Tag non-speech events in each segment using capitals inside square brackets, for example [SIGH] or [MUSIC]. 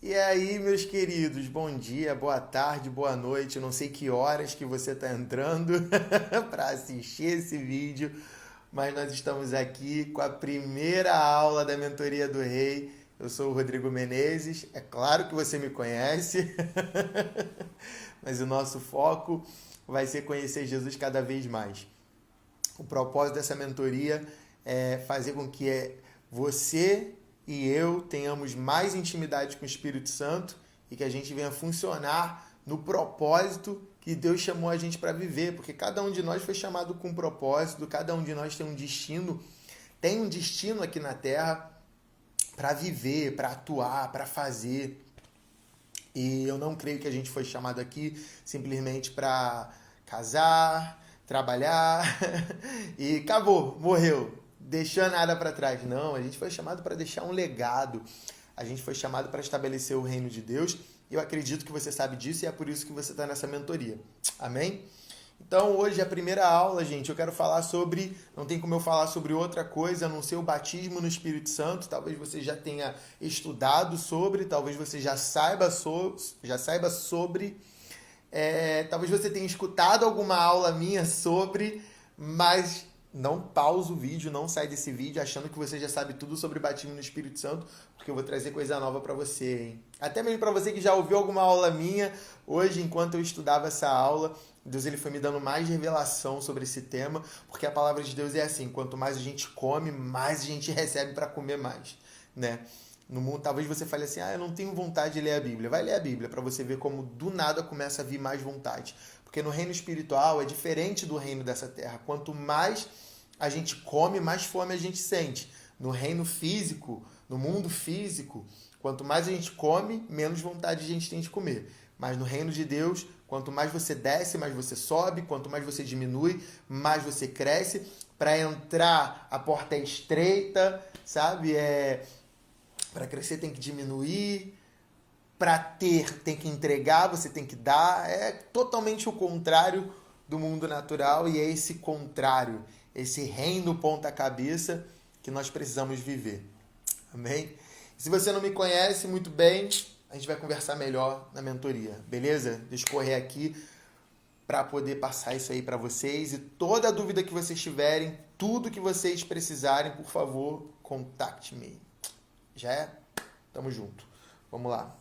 E aí, meus queridos, bom dia, boa tarde, boa noite. Não sei que horas que você está entrando [LAUGHS] para assistir esse vídeo, mas nós estamos aqui com a primeira aula da Mentoria do Rei. Eu sou o Rodrigo Menezes, é claro que você me conhece, [LAUGHS] mas o nosso foco vai ser conhecer Jesus cada vez mais. O propósito dessa mentoria é fazer com que você e eu tenhamos mais intimidade com o Espírito Santo e que a gente venha funcionar no propósito que Deus chamou a gente para viver, porque cada um de nós foi chamado com um propósito, cada um de nós tem um destino, tem um destino aqui na Terra para viver, para atuar, para fazer. E eu não creio que a gente foi chamado aqui simplesmente para casar, trabalhar [LAUGHS] e acabou, morreu deixando nada para trás. Não, a gente foi chamado para deixar um legado. A gente foi chamado para estabelecer o reino de Deus. E eu acredito que você sabe disso e é por isso que você está nessa mentoria. Amém? Então, hoje, a primeira aula, gente, eu quero falar sobre. Não tem como eu falar sobre outra coisa a não ser o batismo no Espírito Santo. Talvez você já tenha estudado sobre, talvez você já saiba, so, já saiba sobre. É, talvez você tenha escutado alguma aula minha sobre, mas não pausa o vídeo, não sai desse vídeo achando que você já sabe tudo sobre batismo no Espírito Santo, porque eu vou trazer coisa nova para você, hein? Até mesmo para você que já ouviu alguma aula minha, hoje enquanto eu estudava essa aula, Deus ele foi me dando mais revelação sobre esse tema, porque a palavra de Deus é assim, quanto mais a gente come, mais a gente [LAUGHS] recebe para comer mais, né? No mundo, talvez você fale assim: "Ah, eu não tenho vontade de ler a Bíblia". Vai ler a Bíblia para você ver como do nada começa a vir mais vontade. Porque no reino espiritual é diferente do reino dessa terra. Quanto mais a gente come, mais fome a gente sente. No reino físico, no mundo físico, quanto mais a gente come, menos vontade a gente tem de comer. Mas no reino de Deus, quanto mais você desce, mais você sobe, quanto mais você diminui, mais você cresce. Para entrar, a porta é estreita, sabe? É para crescer tem que diminuir, para ter tem que entregar, você tem que dar. É totalmente o contrário do mundo natural e é esse contrário, esse reino ponta-cabeça que nós precisamos viver. Amém? se você não me conhece muito bem, a gente vai conversar melhor na mentoria, beleza? Deixa eu correr aqui para poder passar isso aí para vocês e toda dúvida que vocês tiverem, tudo que vocês precisarem, por favor, contacte-me. Já é? Tamo junto. Vamos lá.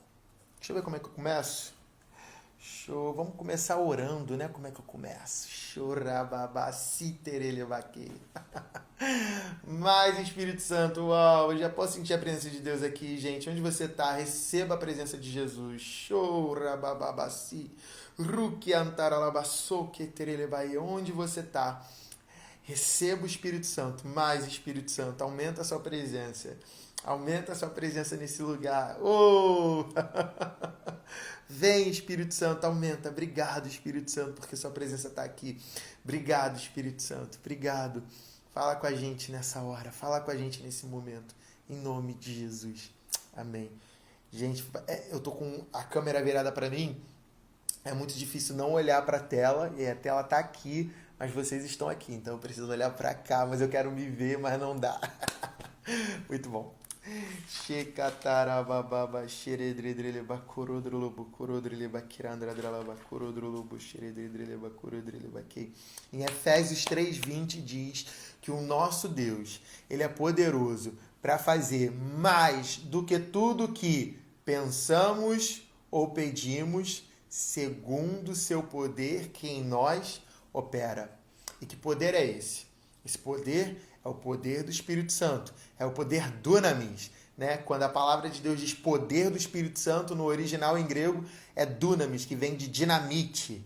Deixa eu ver como é que eu começo. Show. Vamos começar orando, né? Como é que eu começo? Chorababaciterelebaque. [LAUGHS] Mais Espírito Santo, uau, eu já posso sentir a presença de Deus aqui, gente. Onde você está, receba a presença de Jesus. Chorabababaci. Rukiantaralabasoqueterelebaie. Onde você está, receba o Espírito Santo. Mais Espírito Santo, aumenta a sua presença. Aumenta a sua presença nesse lugar. Oh! [LAUGHS] Vem, Espírito Santo, aumenta. Obrigado, Espírito Santo, porque sua presença está aqui. Obrigado, Espírito Santo. Obrigado. Fala com a gente nessa hora. Fala com a gente nesse momento. Em nome de Jesus. Amém. Gente, é, eu tô com a câmera virada para mim. É muito difícil não olhar para a tela e a tela tá aqui, mas vocês estão aqui, então eu preciso olhar para cá, mas eu quero me ver, mas não dá. [LAUGHS] muito bom. Shekatarababa xeredredreleba corodrolobo corodreleba kirandradralaba corodrolobo xeredredreleba corodreleba que Em Efésios 3:20 diz que o nosso Deus, ele é poderoso para fazer mais do que tudo que pensamos ou pedimos, segundo o seu poder que em nós opera. E que poder é esse? Esse poder é o poder do Espírito Santo, é o poder dunamis. Né? Quando a palavra de Deus diz poder do Espírito Santo, no original em grego é dunamis, que vem de dinamite.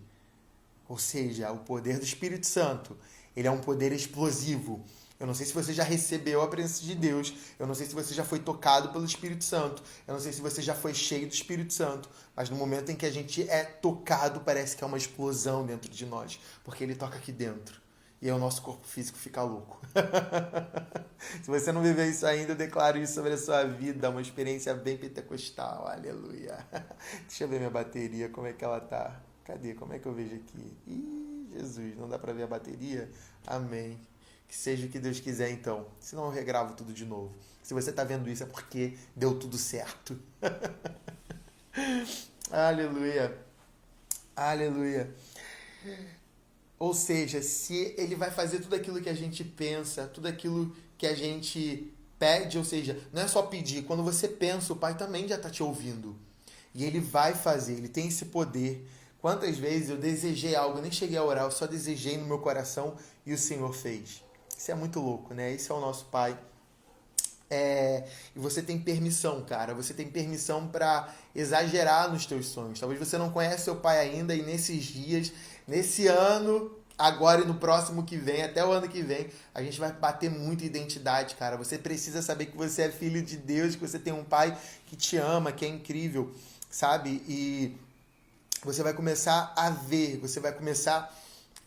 Ou seja, o poder do Espírito Santo. Ele é um poder explosivo. Eu não sei se você já recebeu a presença de Deus. Eu não sei se você já foi tocado pelo Espírito Santo. Eu não sei se você já foi cheio do Espírito Santo. Mas no momento em que a gente é tocado, parece que é uma explosão dentro de nós. Porque ele toca aqui dentro e o nosso corpo físico fica louco. [LAUGHS] Se você não viveu isso ainda, eu declaro isso sobre a sua vida, uma experiência bem pentecostal, aleluia. [LAUGHS] Deixa eu ver minha bateria, como é que ela tá. Cadê? Como é que eu vejo aqui? Ih, Jesus, não dá para ver a bateria? Amém. Que seja o que Deus quiser então. Senão eu regravo tudo de novo. Se você está vendo isso é porque deu tudo certo. [LAUGHS] Aleluia. Aleluia. Ou seja, se ele vai fazer tudo aquilo que a gente pensa, tudo aquilo que a gente pede, ou seja, não é só pedir, quando você pensa, o Pai também já está te ouvindo. E ele vai fazer, ele tem esse poder. Quantas vezes eu desejei algo, nem cheguei a orar, eu só desejei no meu coração e o Senhor fez. Isso é muito louco, né? Esse é o nosso Pai. É, e você tem permissão, cara. Você tem permissão para exagerar nos teus sonhos. Talvez você não conhece seu pai ainda e nesses dias, nesse ano, agora e no próximo que vem, até o ano que vem, a gente vai bater muita identidade, cara. Você precisa saber que você é filho de Deus, que você tem um pai que te ama, que é incrível, sabe? E você vai começar a ver, você vai começar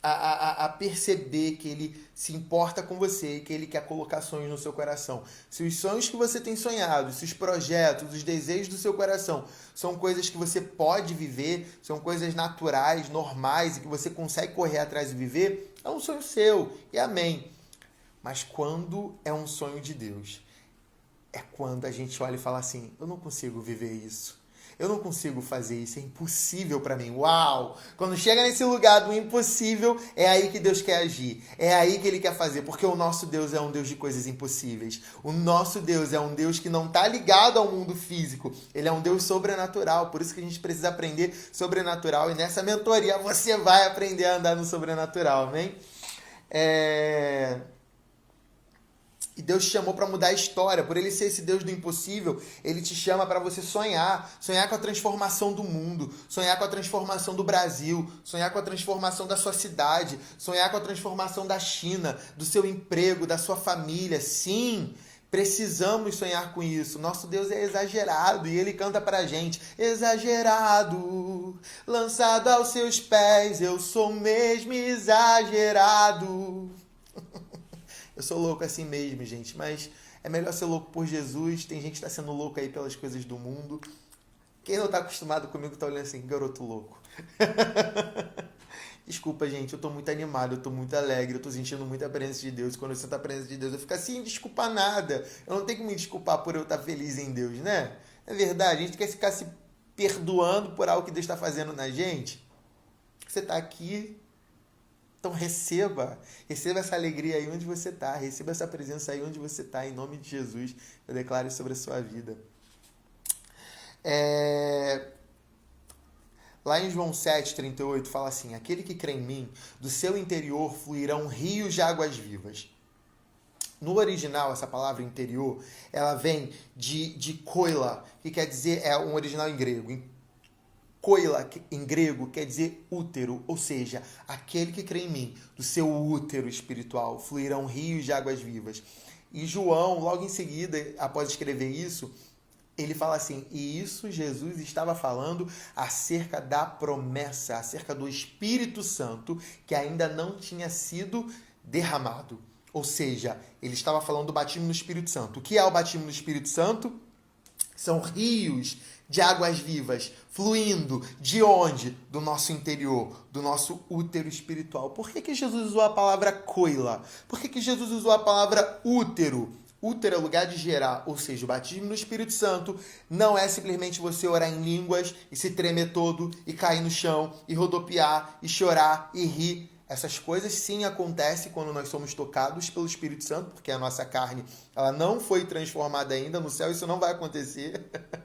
a, a, a, perceber que ele se importa com você, que ele quer colocar sonhos no seu coração. Se os sonhos que você tem sonhado, se os projetos, os desejos do seu coração são coisas que você pode viver, são coisas naturais, normais e que você consegue correr atrás e viver, é um sonho seu. E amém. Mas quando é um sonho de Deus, é quando a gente olha e fala assim: eu não consigo viver isso. Eu não consigo fazer isso, é impossível para mim. Uau! Quando chega nesse lugar do impossível, é aí que Deus quer agir. É aí que ele quer fazer, porque o nosso Deus é um Deus de coisas impossíveis. O nosso Deus é um Deus que não está ligado ao mundo físico. Ele é um Deus sobrenatural. Por isso que a gente precisa aprender sobrenatural e nessa mentoria você vai aprender a andar no sobrenatural, amém? É... E Deus te chamou para mudar a história. Por ele ser esse Deus do impossível, ele te chama para você sonhar. Sonhar com a transformação do mundo. Sonhar com a transformação do Brasil. Sonhar com a transformação da sua cidade. Sonhar com a transformação da China, do seu emprego, da sua família. Sim, precisamos sonhar com isso. Nosso Deus é exagerado e ele canta pra gente: Exagerado, lançado aos seus pés, eu sou mesmo exagerado. Eu sou louco assim mesmo, gente, mas é melhor ser louco por Jesus. Tem gente que está sendo louco aí pelas coisas do mundo. Quem não está acostumado comigo está olhando assim, garoto louco. [LAUGHS] Desculpa, gente, eu estou muito animado, eu estou muito alegre, eu estou sentindo muita presença de Deus. Quando eu sinto a presença de Deus, eu fico assim, desculpa nada. Eu não tenho que me desculpar por eu estar feliz em Deus, né? É verdade, a gente quer ficar se perdoando por algo que Deus está fazendo na gente. Você está aqui então receba, receba essa alegria aí onde você está, receba essa presença aí onde você está, em nome de Jesus, eu declaro sobre a sua vida. É... Lá em João 7,38 fala assim: Aquele que crê em mim, do seu interior fluirão rios de águas vivas. No original, essa palavra interior, ela vem de, de koila, que quer dizer, é um original em grego, Koila, em grego, quer dizer útero, ou seja, aquele que crê em mim, do seu útero espiritual fluirão rios de águas vivas. E João, logo em seguida, após escrever isso, ele fala assim: e isso Jesus estava falando acerca da promessa, acerca do Espírito Santo que ainda não tinha sido derramado. Ou seja, ele estava falando do batismo no Espírito Santo. O que é o batismo no Espírito Santo? São rios de águas vivas fluindo de onde? Do nosso interior, do nosso útero espiritual. Por que, que Jesus usou a palavra coila? Por que, que Jesus usou a palavra útero? Útero é lugar de gerar, ou seja, o batismo no Espírito Santo não é simplesmente você orar em línguas e se tremer todo e cair no chão e rodopiar e chorar e rir. Essas coisas sim acontecem quando nós somos tocados pelo Espírito Santo, porque a nossa carne ela não foi transformada ainda no céu, isso não vai acontecer. [LAUGHS]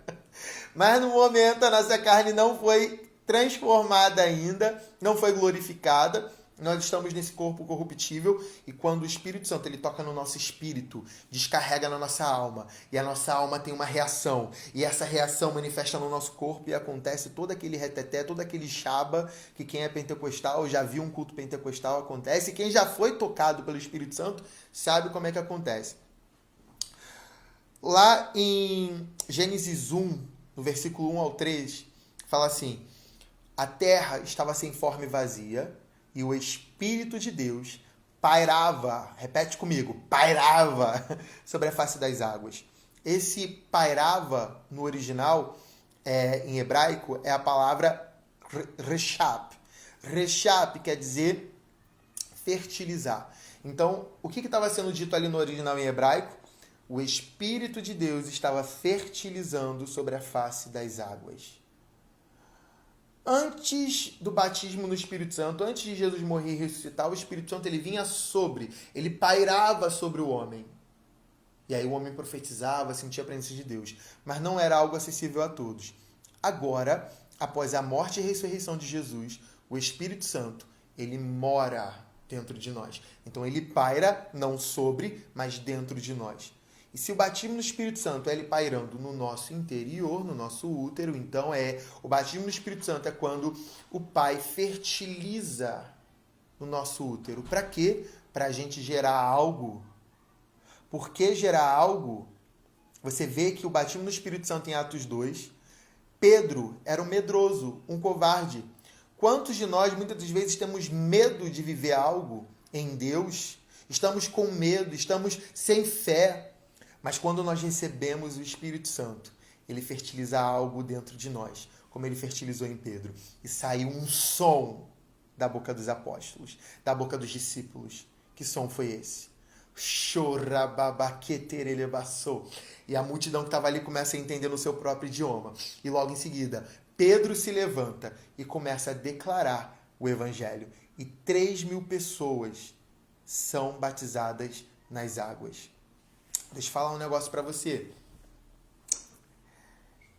Mas no momento a nossa carne não foi transformada ainda, não foi glorificada. Nós estamos nesse corpo corruptível e quando o Espírito Santo ele toca no nosso espírito, descarrega na nossa alma e a nossa alma tem uma reação e essa reação manifesta no nosso corpo e acontece todo aquele reteté, todo aquele chaba que quem é pentecostal já viu um culto pentecostal acontece, e quem já foi tocado pelo Espírito Santo sabe como é que acontece. Lá em Gênesis 1, no versículo 1 ao 3, fala assim: A terra estava sem forma e vazia, e o Espírito de Deus pairava, repete comigo, pairava [LAUGHS] sobre a face das águas. Esse pairava no original, é, em hebraico, é a palavra reshap. Reshap quer dizer fertilizar. Então, o que estava sendo dito ali no original em hebraico? O Espírito de Deus estava fertilizando sobre a face das águas. antes do batismo no Espírito Santo, antes de Jesus morrer e ressuscitar, o Espírito Santo ele vinha sobre, ele pairava sobre o homem. E aí o homem profetizava, sentia a presença de Deus, mas não era algo acessível a todos. Agora, após a morte e ressurreição de Jesus, o Espírito Santo, ele mora dentro de nós. Então ele paira não sobre, mas dentro de nós. E se o batismo no Espírito Santo é ele pairando no nosso interior, no nosso útero, então é o batismo no Espírito Santo é quando o Pai fertiliza no nosso útero. Para quê? Para a gente gerar algo. Por que gerar algo? Você vê que o batismo no Espírito Santo em Atos 2, Pedro era um medroso, um covarde. Quantos de nós muitas das vezes temos medo de viver algo em Deus? Estamos com medo, estamos sem fé, mas quando nós recebemos o Espírito Santo, ele fertiliza algo dentro de nós, como ele fertilizou em Pedro. E saiu um som da boca dos apóstolos, da boca dos discípulos. Que som foi esse? E a multidão que estava ali começa a entender no seu próprio idioma. E logo em seguida, Pedro se levanta e começa a declarar o evangelho. E 3 mil pessoas são batizadas nas águas. Deixa eu falar um negócio para você.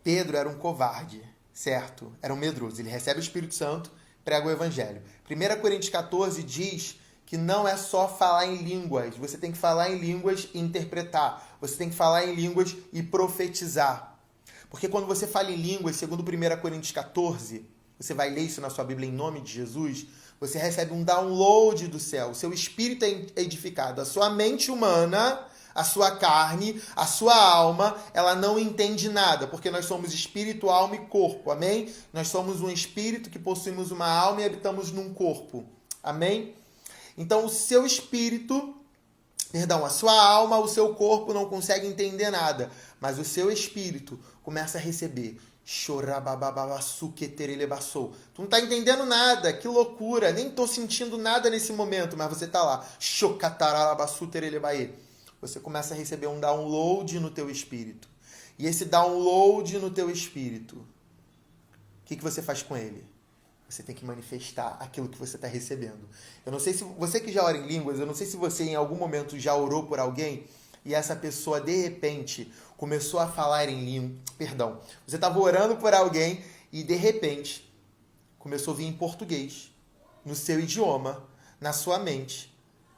Pedro era um covarde, certo? Era um medroso. Ele recebe o Espírito Santo, prega o Evangelho. 1 Coríntios 14 diz que não é só falar em línguas. Você tem que falar em línguas e interpretar. Você tem que falar em línguas e profetizar. Porque quando você fala em línguas, segundo 1 Coríntios 14, você vai ler isso na sua Bíblia em nome de Jesus, você recebe um download do céu. O seu espírito é edificado. A sua mente humana a sua carne, a sua alma, ela não entende nada, porque nós somos espírito, alma e corpo. Amém? Nós somos um espírito que possuímos uma alma e habitamos num corpo. Amém? Então, o seu espírito, perdão, a sua alma, o seu corpo não consegue entender nada, mas o seu espírito começa a receber. Tu não tá entendendo nada, que loucura, nem tô sentindo nada nesse momento, mas você tá lá você começa a receber um download no teu espírito. E esse download no teu espírito, o que, que você faz com ele? Você tem que manifestar aquilo que você está recebendo. Eu não sei se você que já ora em línguas, eu não sei se você em algum momento já orou por alguém e essa pessoa de repente começou a falar em língua. Perdão. Você estava orando por alguém e de repente começou a vir em português, no seu idioma, na sua mente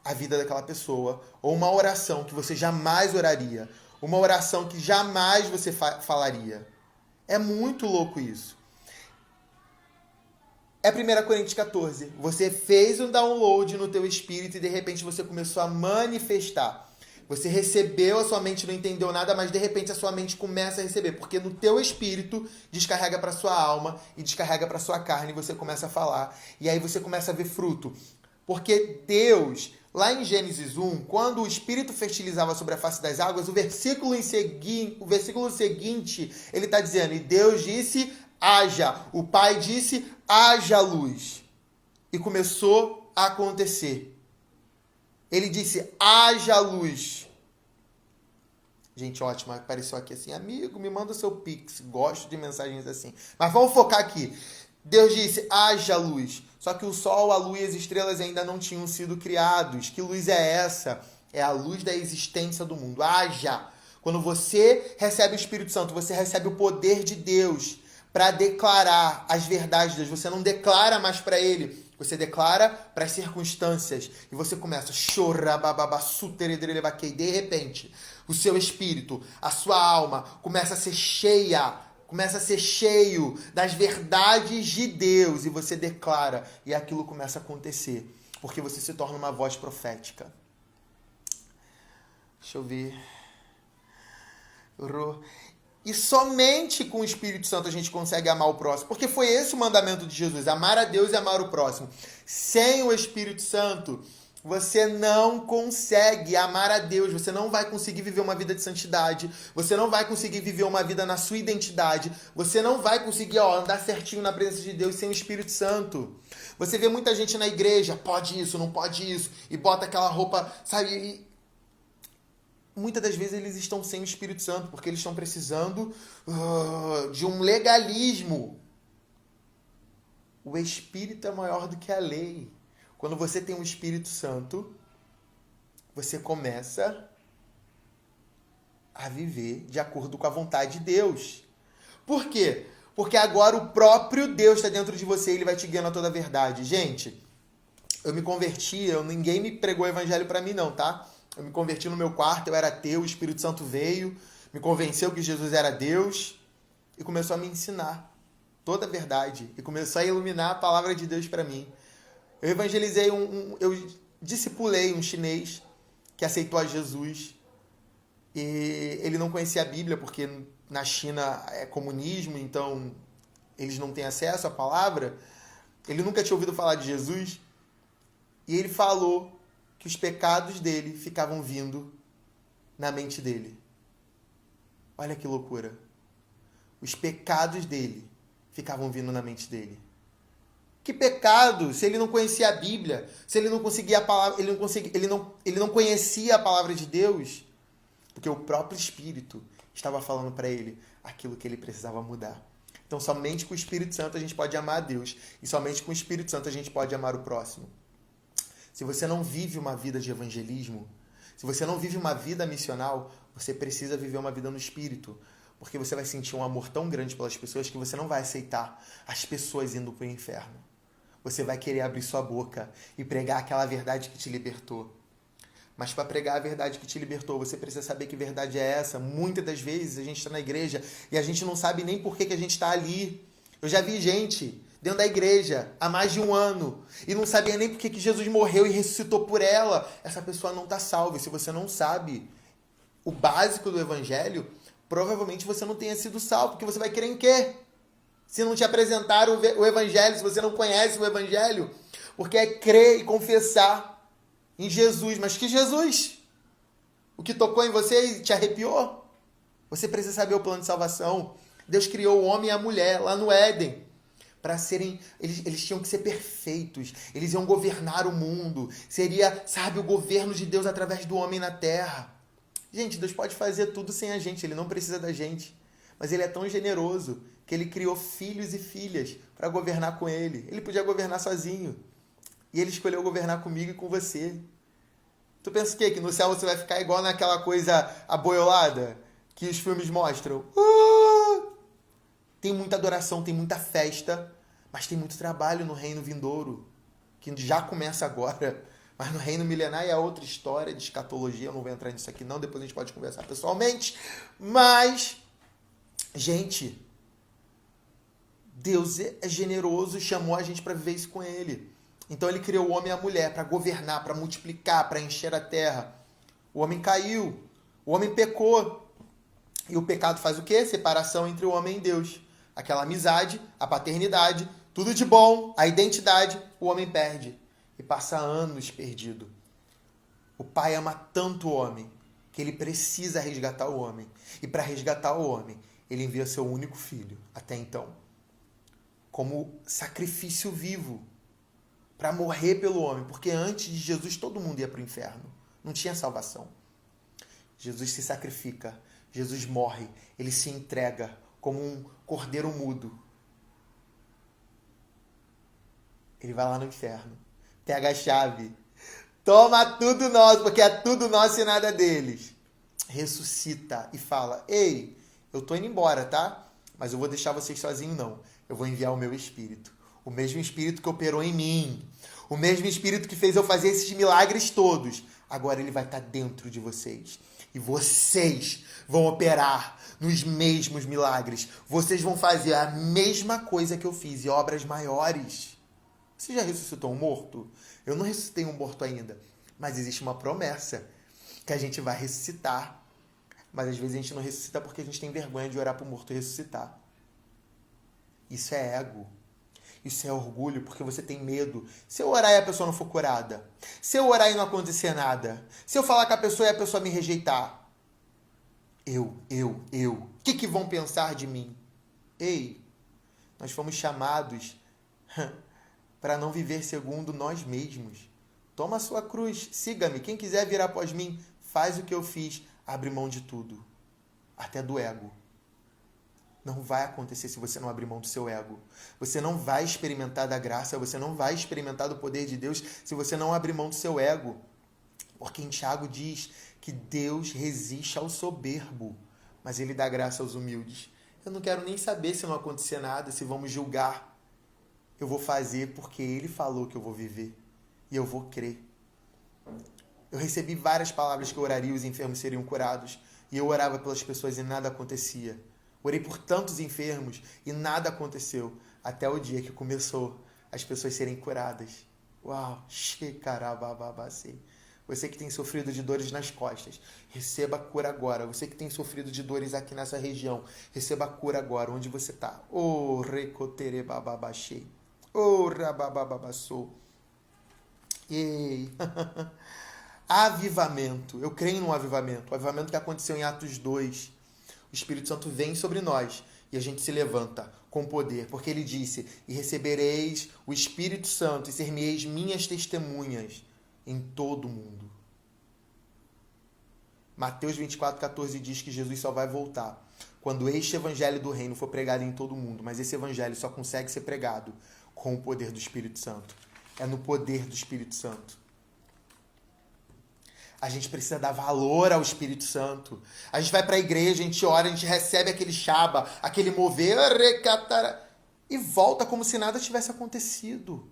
a vida daquela pessoa, ou uma oração que você jamais oraria, uma oração que jamais você fa falaria. É muito louco isso. É 1 Coríntios 14. Você fez um download no teu espírito e de repente você começou a manifestar. Você recebeu, a sua mente não entendeu nada, mas de repente a sua mente começa a receber, porque no teu espírito descarrega para sua alma e descarrega para sua carne e você começa a falar. E aí você começa a ver fruto. Porque Deus Lá em Gênesis 1, quando o Espírito fertilizava sobre a face das águas, o versículo, em segui... o versículo seguinte, ele está dizendo, e Deus disse, haja. O Pai disse, haja luz. E começou a acontecer. Ele disse, haja luz. Gente, ótimo, apareceu aqui assim, amigo, me manda o seu pix, gosto de mensagens assim. Mas vamos focar aqui. Deus disse, haja luz. Só que o sol, a lua e as estrelas ainda não tinham sido criados. Que luz é essa? É a luz da existência do mundo. Haja! Quando você recebe o Espírito Santo, você recebe o poder de Deus para declarar as verdades de Deus. Você não declara mais para ele, você declara para as circunstâncias. E você começa a chorar, de repente, o seu espírito, a sua alma começa a ser cheia começa a ser cheio das verdades de Deus e você declara e aquilo começa a acontecer, porque você se torna uma voz profética. Deixa eu ver. E somente com o Espírito Santo a gente consegue amar o próximo, porque foi esse o mandamento de Jesus: amar a Deus e amar o próximo. Sem o Espírito Santo, você não consegue amar a Deus, você não vai conseguir viver uma vida de santidade, você não vai conseguir viver uma vida na sua identidade, você não vai conseguir ó, andar certinho na presença de Deus sem o Espírito Santo. Você vê muita gente na igreja, pode isso, não pode isso, e bota aquela roupa, sabe? E muitas das vezes eles estão sem o Espírito Santo, porque eles estão precisando uh, de um legalismo O Espírito é maior do que a lei. Quando você tem o Espírito Santo, você começa a viver de acordo com a vontade de Deus. Por quê? Porque agora o próprio Deus está dentro de você e ele vai te guiando a toda a verdade. Gente, eu me converti, eu, ninguém me pregou o evangelho para mim não, tá? Eu me converti no meu quarto, eu era ateu, o Espírito Santo veio, me convenceu que Jesus era Deus e começou a me ensinar toda a verdade e começou a iluminar a palavra de Deus para mim. Eu evangelizei um, um, eu discipulei um chinês que aceitou a Jesus e ele não conhecia a Bíblia porque na China é comunismo, então eles não têm acesso à palavra. Ele nunca tinha ouvido falar de Jesus e ele falou que os pecados dele ficavam vindo na mente dele. Olha que loucura. Os pecados dele ficavam vindo na mente dele. Que pecado? Se ele não conhecia a Bíblia, se ele não conseguia a palavra, ele não conseguia, ele não, ele não conhecia a palavra de Deus, porque o próprio Espírito estava falando para ele aquilo que ele precisava mudar. Então, somente com o Espírito Santo a gente pode amar a Deus, e somente com o Espírito Santo a gente pode amar o próximo. Se você não vive uma vida de evangelismo, se você não vive uma vida missional, você precisa viver uma vida no espírito. Porque você vai sentir um amor tão grande pelas pessoas que você não vai aceitar as pessoas indo para o inferno. Você vai querer abrir sua boca e pregar aquela verdade que te libertou. Mas para pregar a verdade que te libertou, você precisa saber que verdade é essa. Muitas das vezes a gente está na igreja e a gente não sabe nem por que, que a gente está ali. Eu já vi gente dentro da igreja há mais de um ano e não sabia nem por que Jesus morreu e ressuscitou por ela. Essa pessoa não está salva. E se você não sabe o básico do evangelho, provavelmente você não tenha sido salvo, porque você vai querer em quê? Se não te apresentaram o evangelho, se você não conhece o evangelho, porque é crer e confessar em Jesus. Mas que Jesus? O que tocou em você e te arrepiou? Você precisa saber o plano de salvação. Deus criou o homem e a mulher lá no Éden para serem. Eles, eles tinham que ser perfeitos. Eles iam governar o mundo. Seria, sabe, o governo de Deus através do homem na terra. Gente, Deus pode fazer tudo sem a gente. Ele não precisa da gente. Mas ele é tão generoso que ele criou filhos e filhas para governar com ele. Ele podia governar sozinho. E ele escolheu governar comigo e com você. Tu pensa o quê? Que no céu você vai ficar igual naquela coisa aboiolada que os filmes mostram? Uh! Tem muita adoração, tem muita festa, mas tem muito trabalho no reino vindouro, que já começa agora. [LAUGHS] Mas no reino milenar é outra história de escatologia, eu não vou entrar nisso aqui não, depois a gente pode conversar pessoalmente. Mas, gente, Deus é generoso e chamou a gente para viver isso com ele. Então ele criou o homem e a mulher para governar, para multiplicar, para encher a terra. O homem caiu, o homem pecou. E o pecado faz o quê? Separação entre o homem e Deus aquela amizade, a paternidade, tudo de bom, a identidade, o homem perde e passa anos perdido. O pai ama tanto o homem que ele precisa resgatar o homem. E para resgatar o homem, ele envia seu único filho, até então, como sacrifício vivo para morrer pelo homem, porque antes de Jesus todo mundo ia para o inferno, não tinha salvação. Jesus se sacrifica, Jesus morre, ele se entrega como um cordeiro mudo. Ele vai lá no inferno, pega a chave, toma tudo nosso, porque é tudo nosso e nada deles. Ressuscita e fala: Ei, eu tô indo embora, tá? Mas eu vou deixar vocês sozinhos, não. Eu vou enviar o meu espírito. O mesmo espírito que operou em mim. O mesmo espírito que fez eu fazer esses milagres todos. Agora ele vai estar dentro de vocês. E vocês vão operar nos mesmos milagres. Vocês vão fazer a mesma coisa que eu fiz e obras maiores. Você já ressuscitou um morto? Eu não ressuscitei um morto ainda, mas existe uma promessa que a gente vai ressuscitar. Mas às vezes a gente não ressuscita porque a gente tem vergonha de orar para o morto ressuscitar. Isso é ego. Isso é orgulho, porque você tem medo. Se eu orar e a pessoa não for curada, se eu orar e não acontecer nada, se eu falar com a pessoa e a pessoa me rejeitar, eu, eu, eu. O que, que vão pensar de mim? Ei, nós fomos chamados [LAUGHS] para não viver segundo nós mesmos. Toma a sua cruz, siga-me. Quem quiser vir após mim, faz o que eu fiz, abre mão de tudo, até do ego. Não vai acontecer se você não abrir mão do seu ego. Você não vai experimentar da graça, você não vai experimentar do poder de Deus se você não abrir mão do seu ego. Porque em Tiago diz que Deus resiste ao soberbo, mas ele dá graça aos humildes. Eu não quero nem saber se não acontecer nada, se vamos julgar. Eu vou fazer porque ele falou que eu vou viver. E eu vou crer. Eu recebi várias palavras que eu oraria e os enfermos seriam curados. E eu orava pelas pessoas e nada acontecia. Orei por tantos enfermos e nada aconteceu. Até o dia que começou as pessoas serem curadas. Uau, shekarabababacei. Você que tem sofrido de dores nas costas, receba cura agora. Você que tem sofrido de dores aqui nessa região, receba cura agora, onde você está. Oh, recotere bababachei. Oh. Ei. [LAUGHS] avivamento. Eu creio no avivamento. O avivamento que aconteceu em Atos 2. O Espírito Santo vem sobre nós e a gente se levanta com poder, porque ele disse: "E recebereis o Espírito Santo e ser-me-eis minhas testemunhas em todo o mundo. Mateus 24, 14 diz que Jesus só vai voltar quando este evangelho do reino for pregado em todo o mundo. Mas esse evangelho só consegue ser pregado com o poder do Espírito Santo. É no poder do Espírito Santo. A gente precisa dar valor ao Espírito Santo. A gente vai para a igreja, a gente ora, a gente recebe aquele chaba, aquele mover, e volta como se nada tivesse acontecido.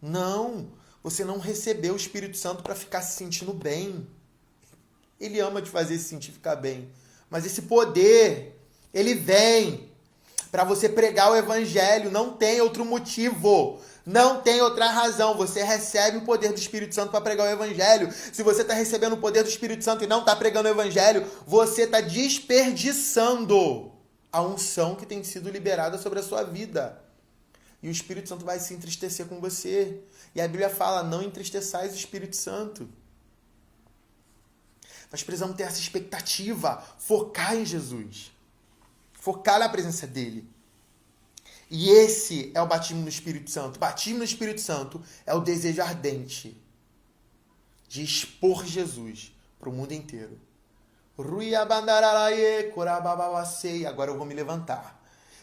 Não. Você não recebeu o Espírito Santo para ficar se sentindo bem. Ele ama te fazer se sentir ficar bem. Mas esse poder, ele vem para você pregar o evangelho. Não tem outro motivo. Não tem outra razão. Você recebe o poder do Espírito Santo para pregar o Evangelho. Se você está recebendo o poder do Espírito Santo e não está pregando o Evangelho, você está desperdiçando a unção que tem sido liberada sobre a sua vida. E o Espírito Santo vai se entristecer com você. E a Bíblia fala: não entristeçais o Espírito Santo. Nós precisamos ter essa expectativa, focar em Jesus, focar na presença dele. E esse é o batismo no Espírito Santo. Batismo no Espírito Santo é o desejo ardente de expor Jesus para o mundo inteiro. Agora eu vou me levantar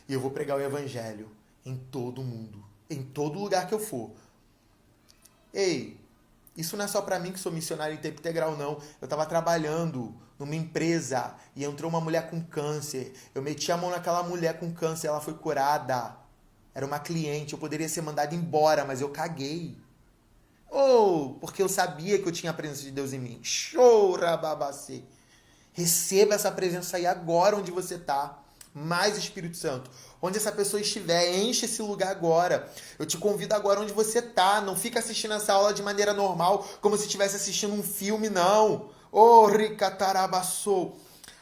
e eu vou pregar o Evangelho em todo mundo, em todo lugar que eu for. Ei, isso não é só para mim que sou missionário em tempo integral, não. Eu estava trabalhando numa empresa e entrou uma mulher com câncer. Eu meti a mão naquela mulher com câncer, ela foi curada. Era uma cliente, eu poderia ser mandado embora, mas eu caguei. Ou oh, porque eu sabia que eu tinha a presença de Deus em mim. Show, rababacê. Receba essa presença aí agora onde você está mais Espírito Santo. Onde essa pessoa estiver, enche esse lugar agora. Eu te convido agora onde você tá. Não fica assistindo essa aula de maneira normal, como se estivesse assistindo um filme, não. Ô, oh.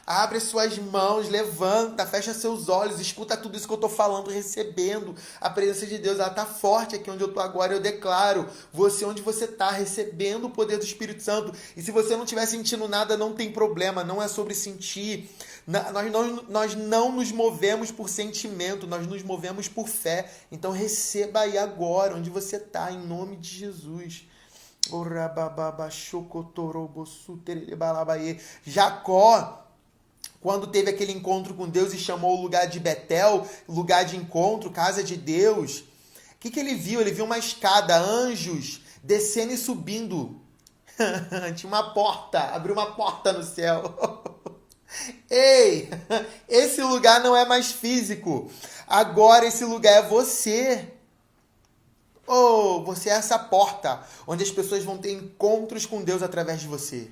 Abre suas mãos, levanta, fecha seus olhos, escuta tudo isso que eu estou falando, recebendo a presença de Deus. Ela está forte aqui onde eu estou agora. Eu declaro, você onde você está, recebendo o poder do Espírito Santo. E se você não estiver sentindo nada, não tem problema, não é sobre sentir. Nós, nós, nós não nos movemos por sentimento, nós nos movemos por fé. Então receba aí agora, onde você está, em nome de Jesus. Jacó quando teve aquele encontro com Deus e chamou o lugar de Betel, lugar de encontro, casa de Deus, o que, que ele viu? Ele viu uma escada, anjos descendo e subindo. [LAUGHS] Tinha uma porta, abriu uma porta no céu. [LAUGHS] Ei, [LAUGHS] esse lugar não é mais físico. Agora esse lugar é você. Oh, você é essa porta onde as pessoas vão ter encontros com Deus através de você.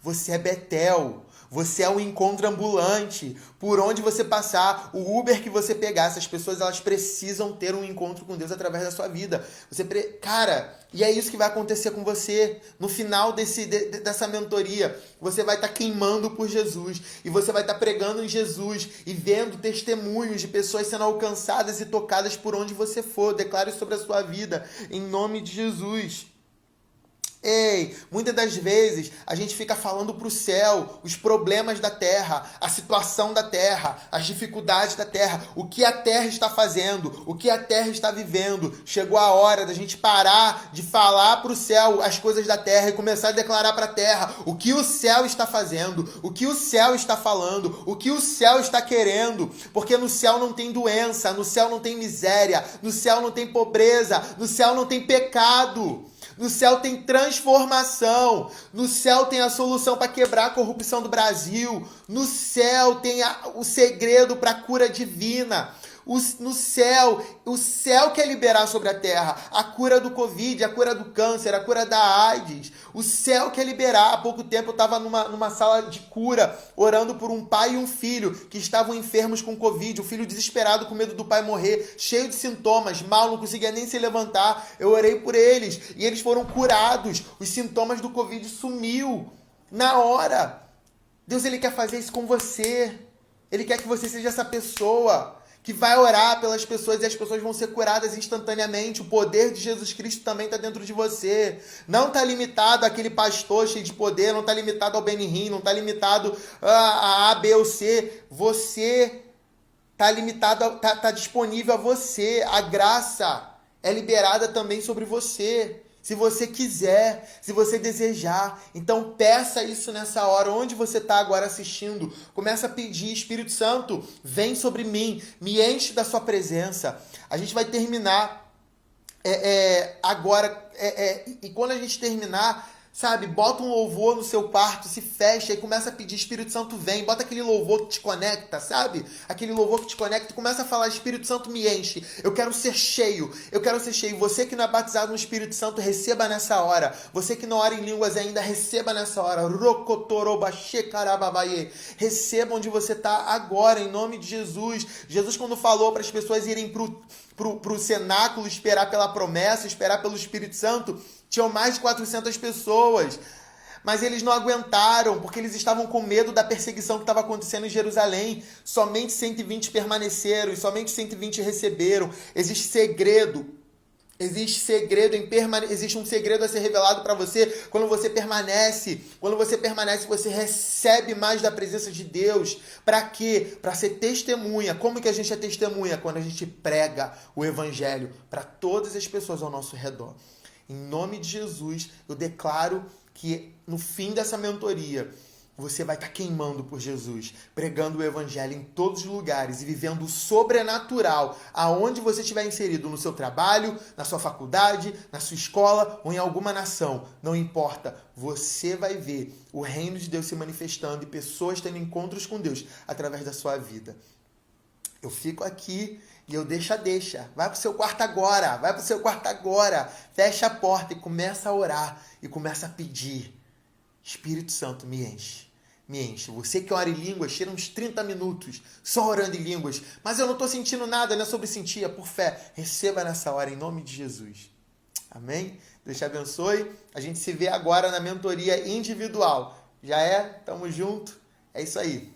Você é Betel. Você é um encontro ambulante. Por onde você passar, o Uber que você pegar, essas pessoas elas precisam ter um encontro com Deus através da sua vida. Você pre... cara, e é isso que vai acontecer com você no final desse de, dessa mentoria. Você vai estar tá queimando por Jesus e você vai estar tá pregando em Jesus e vendo testemunhos de pessoas sendo alcançadas e tocadas por onde você for. Declare sobre a sua vida em nome de Jesus. Ei, muitas das vezes a gente fica falando para o céu os problemas da terra, a situação da terra, as dificuldades da terra, o que a terra está fazendo, o que a terra está vivendo. Chegou a hora da gente parar de falar para o céu as coisas da terra e começar a declarar para a terra o que o céu está fazendo, o que o céu está falando, o que o céu está querendo, porque no céu não tem doença, no céu não tem miséria, no céu não tem pobreza, no céu não tem pecado. No céu tem transformação. No céu tem a solução para quebrar a corrupção do Brasil. No céu tem a, o segredo para a cura divina. O, no céu, o céu quer liberar sobre a terra a cura do Covid, a cura do câncer, a cura da AIDS. O céu quer liberar. Há pouco tempo eu estava numa, numa sala de cura, orando por um pai e um filho que estavam enfermos com Covid. O filho desesperado com medo do pai morrer, cheio de sintomas, mal, não conseguia nem se levantar. Eu orei por eles e eles foram curados. Os sintomas do Covid sumiu na hora. Deus ele quer fazer isso com você. Ele quer que você seja essa pessoa que vai orar pelas pessoas e as pessoas vão ser curadas instantaneamente. O poder de Jesus Cristo também está dentro de você. Não está limitado àquele pastor cheio de poder, não está limitado ao Benihim, não está limitado a, a B ou C. Você está limitado, está tá disponível a você. A graça é liberada também sobre você se você quiser, se você desejar. Então peça isso nessa hora, onde você está agora assistindo. Começa a pedir, Espírito Santo, vem sobre mim, me enche da sua presença. A gente vai terminar é, é, agora, é, é e quando a gente terminar, Sabe, bota um louvor no seu quarto, se fecha e começa a pedir, Espírito Santo vem, bota aquele louvor que te conecta, sabe? Aquele louvor que te conecta começa a falar, Espírito Santo me enche, eu quero ser cheio, eu quero ser cheio. Você que não é batizado no Espírito Santo, receba nessa hora. Você que não ora em línguas ainda, receba nessa hora. Receba onde você está agora, em nome de Jesus. Jesus, quando falou para as pessoas irem para o cenáculo, esperar pela promessa, esperar pelo Espírito Santo, tinham mais de 400 pessoas. Mas eles não aguentaram, porque eles estavam com medo da perseguição que estava acontecendo em Jerusalém. Somente 120 permaneceram e somente 120 receberam. Existe segredo. Existe segredo em permane existe um segredo a ser revelado para você quando você permanece. Quando você permanece, você recebe mais da presença de Deus. Para quê? Para ser testemunha. Como que a gente é testemunha? Quando a gente prega o evangelho para todas as pessoas ao nosso redor. Em nome de Jesus, eu declaro que no fim dessa mentoria, você vai estar tá queimando por Jesus, pregando o evangelho em todos os lugares e vivendo o sobrenatural aonde você estiver inserido no seu trabalho, na sua faculdade, na sua escola ou em alguma nação, não importa, você vai ver o reino de Deus se manifestando e pessoas tendo encontros com Deus através da sua vida. Eu fico aqui e eu deixa, deixa. Vai pro seu quarto agora. Vai pro seu quarto agora. Fecha a porta e começa a orar. E começa a pedir. Espírito Santo, me enche. Me enche. Você que ora em línguas, tira uns 30 minutos só orando em línguas. Mas eu não estou sentindo nada, não é sobre sentir, é por fé. Receba nessa hora, em nome de Jesus. Amém? Deus te abençoe. A gente se vê agora na mentoria individual. Já é? Tamo junto. É isso aí.